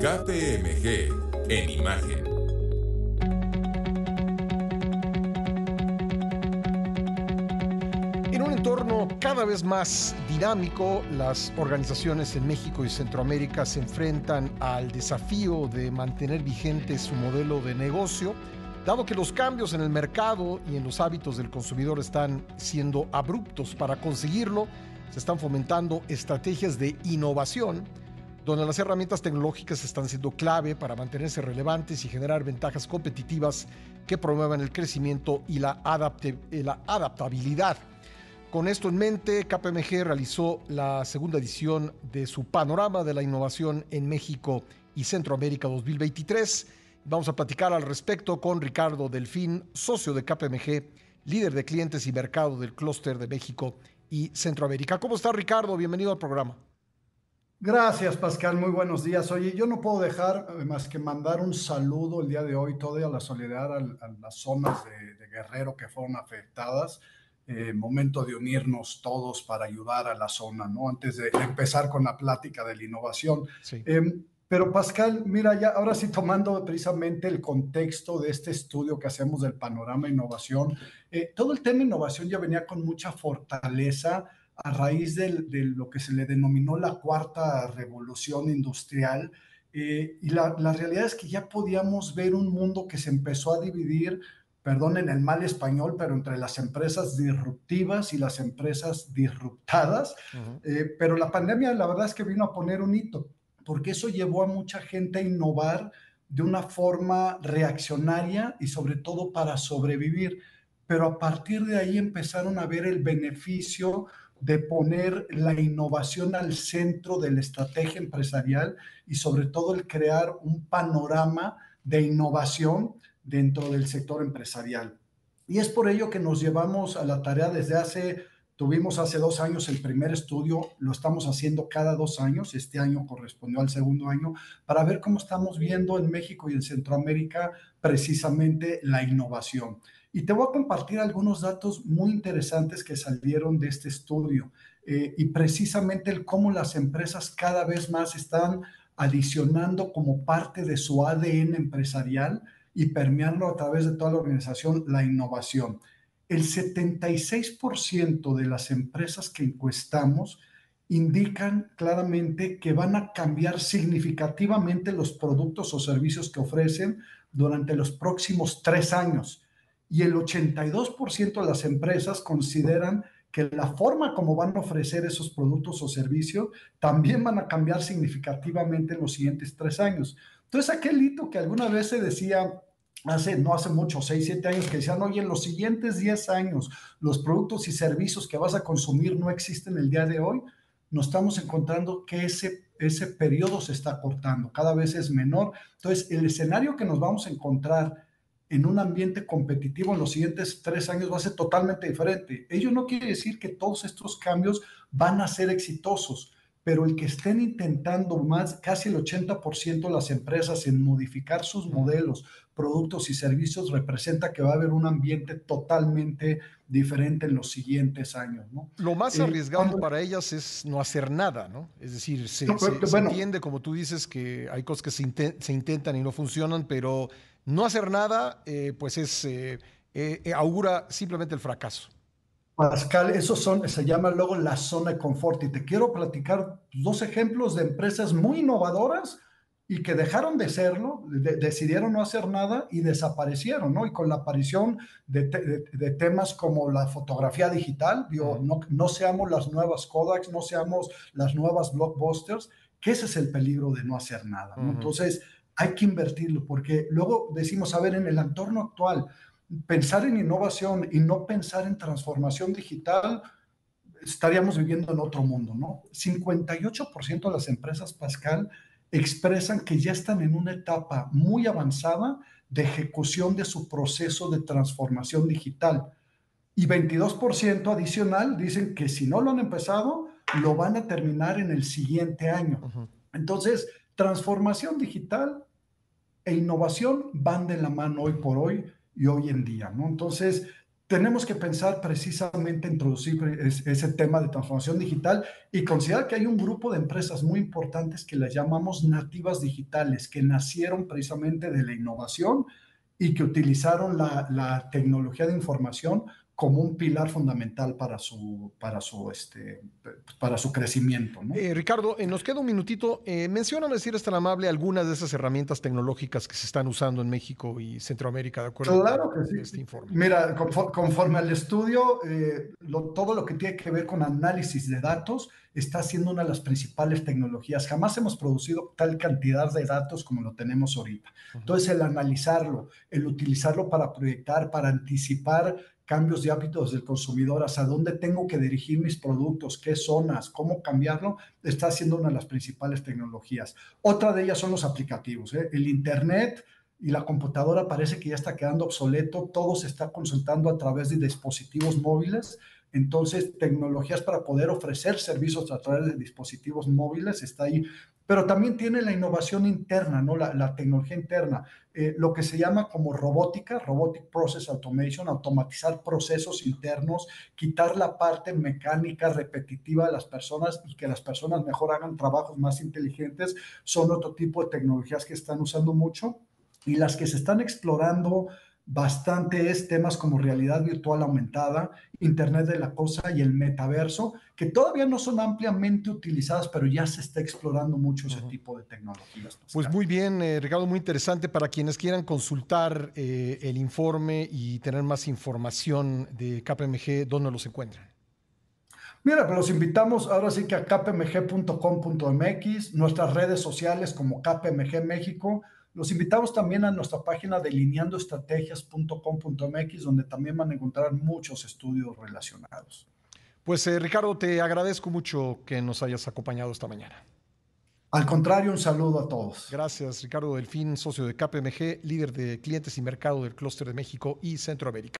KPMG en imagen. En un entorno cada vez más dinámico, las organizaciones en México y Centroamérica se enfrentan al desafío de mantener vigente su modelo de negocio, dado que los cambios en el mercado y en los hábitos del consumidor están siendo abruptos. Para conseguirlo, se están fomentando estrategias de innovación donde las herramientas tecnológicas están siendo clave para mantenerse relevantes y generar ventajas competitivas que promuevan el crecimiento y la, la adaptabilidad. Con esto en mente, KPMG realizó la segunda edición de su Panorama de la Innovación en México y Centroamérica 2023. Vamos a platicar al respecto con Ricardo Delfín, socio de KPMG, líder de clientes y mercado del clúster de México y Centroamérica. ¿Cómo está Ricardo? Bienvenido al programa. Gracias, Pascal. Muy buenos días. Oye, yo no puedo dejar eh, más que mandar un saludo el día de hoy, toda la soledad a, las zonas de, Guerrero que fueron afectadas. Eh, momento de unirnos todos para ayudar a la zona, ¿no? Antes de, empezar con la plática de la innovación. Em, pero Pascal, mira, ya ahora sí tomando precisamente el contexto de este estudio que hacemos del panorama innovación, eh, todo el tema innovación ya venía con mucha fortaleza a raíz de, lo que se le denominó la cuarta revolución industrial. Eh, y la, realidad es que ya podíamos ver un mundo que se empezó a dividir, perdonen el mal español, pero entre las empresas disruptivas y las empresas disruptadas. Eh, pero la pandemia la verdad es que vino a poner un hito, porque eso llevó a mucha gente a innovar de una forma reaccionaria y sobre todo para sobrevivir. Pero a partir de ahí empezaron a ver el beneficio de poner la innovación al centro de la estrategia empresarial y sobre todo el crear un panorama de innovación dentro del sector empresarial. Y es por ello que nos llevamos a la tarea desde hace, tuvimos hace dos años el primer estudio, lo estamos haciendo cada dos años, este año correspondió al segundo año, para ver cómo estamos viendo en México y en Centroamérica precisamente la innovación. Y te voy a compartir algunos datos muy interesantes que salieron de este estudio eh, y precisamente el cómo las empresas cada vez más están adicionando como parte de su ADN empresarial y permeando a través de toda la organización la innovación. El 76% de las empresas que encuestamos indican claramente que van a cambiar significativamente los productos o servicios que ofrecen durante los próximos tres años y el 82% de las empresas consideran que la forma como van a ofrecer esos productos o servicios también van a cambiar significativamente en los siguientes tres años. Entonces, aquel hito que alguna vez se decía, hace, no hace mucho, seis, siete años, que decían, oye, en los siguientes diez años, los productos y servicios que vas a consumir no existen el día de hoy, nos estamos encontrando que ese, ese periodo se está cortando, cada vez es menor. Entonces, el escenario que nos vamos a encontrar en un ambiente competitivo en los siguientes tres años va a ser totalmente diferente. Ello no quiere decir que todos estos cambios van a ser exitosos, pero el que estén intentando más, casi el 80% de las empresas en modificar sus modelos, productos y servicios, representa que va a haber un ambiente totalmente diferente en los siguientes años. ¿no? Lo más eh, arriesgado para ellas es no hacer nada, ¿no? Es decir, se, entiende, como tú dices, que hay cosas que se, se intentan y no funcionan, pero no hacer nada, eh, pues es, eh, eh, augura simplemente el fracaso. Pascal, esos son, se llama luego la zona de confort. Y te quiero platicar dos ejemplos de empresas muy innovadoras y que dejaron de serlo, decidieron no hacer nada y desaparecieron, ¿no? Y con la aparición de, temas como la fotografía digital, digo, no, no, seamos las nuevas Kodaks, no seamos las nuevas blockbusters, que ese es el peligro de no hacer nada, ¿no? Entonces, hay que invertirlo, porque luego decimos, a ver, en el entorno actual, pensar en innovación y no pensar en transformación digital, estaríamos viviendo en otro mundo, ¿no? 58% de las empresas, Pascal, expresan que ya están en una etapa muy avanzada de ejecución de su proceso de transformación digital. Y 22% adicional dicen que si no lo han empezado, lo van a terminar en el siguiente año. Entonces, transformación digital e innovación van de la mano hoy por hoy y hoy en día, ¿no? Entonces, tenemos que pensar precisamente en introducir ese tema de transformación digital y considerar que hay un grupo de empresas muy importantes que las llamamos nativas digitales, que nacieron precisamente de la innovación y que utilizaron la, la tecnología de información como un pilar fundamental para su, para su, este, para su crecimiento. Eh, Ricardo, eh, nos queda un minutito. Eh, menciona, si eres tan amable, algunas de esas herramientas tecnológicas que se están usando en México y Centroamérica, ¿de acuerdo? Claro que sí. Este informe. Mira, conforme, al estudio, eh, todo lo que tiene que ver con análisis de datos está siendo una de las principales tecnologías. Jamás hemos producido tal cantidad de datos como lo tenemos ahorita. Entonces, el analizarlo, el utilizarlo para proyectar, para anticipar cambios de hábitos del consumidor, hacia dónde tengo que dirigir mis productos, qué zonas, cómo cambiarlo, está siendo una de las principales tecnologías. Otra de ellas son los aplicativos. ¿eh? El Internet y la computadora parece que ya está quedando obsoleto, todo se está consultando a través de dispositivos móviles entonces, tecnologías para poder ofrecer servicios a través de dispositivos móviles está ahí, pero también tiene la innovación interna, ¿no? La, tecnología interna, eh, lo que se llama como robótica, Robotic Process Automation, automatizar procesos internos, quitar la parte mecánica repetitiva de las personas y que las personas mejor hagan trabajos más inteligentes, son otro tipo de tecnologías que están usando mucho y las que se están explorando bastante es temas como realidad virtual aumentada, Internet de la Cosa y el metaverso, que todavía no son ampliamente utilizadas, pero ya se está explorando mucho ese tipo de tecnologías. Pues muy bien, eh, Ricardo, muy interesante para quienes quieran consultar eh, el informe y tener más información de KPMG, ¿dónde los encuentran? Mira, pero los invitamos ahora sí que a kpmg.com.mx, nuestras redes sociales como KPMG México, los invitamos también a nuestra página de lineandoestrategias.com.mx, donde también van a encontrar muchos estudios relacionados. Pues eh, Ricardo, te agradezco mucho que nos hayas acompañado esta mañana. Al contrario, un saludo a todos. Gracias, Ricardo Delfín, socio de KPMG, líder de clientes y mercado del clúster de México y Centroamérica.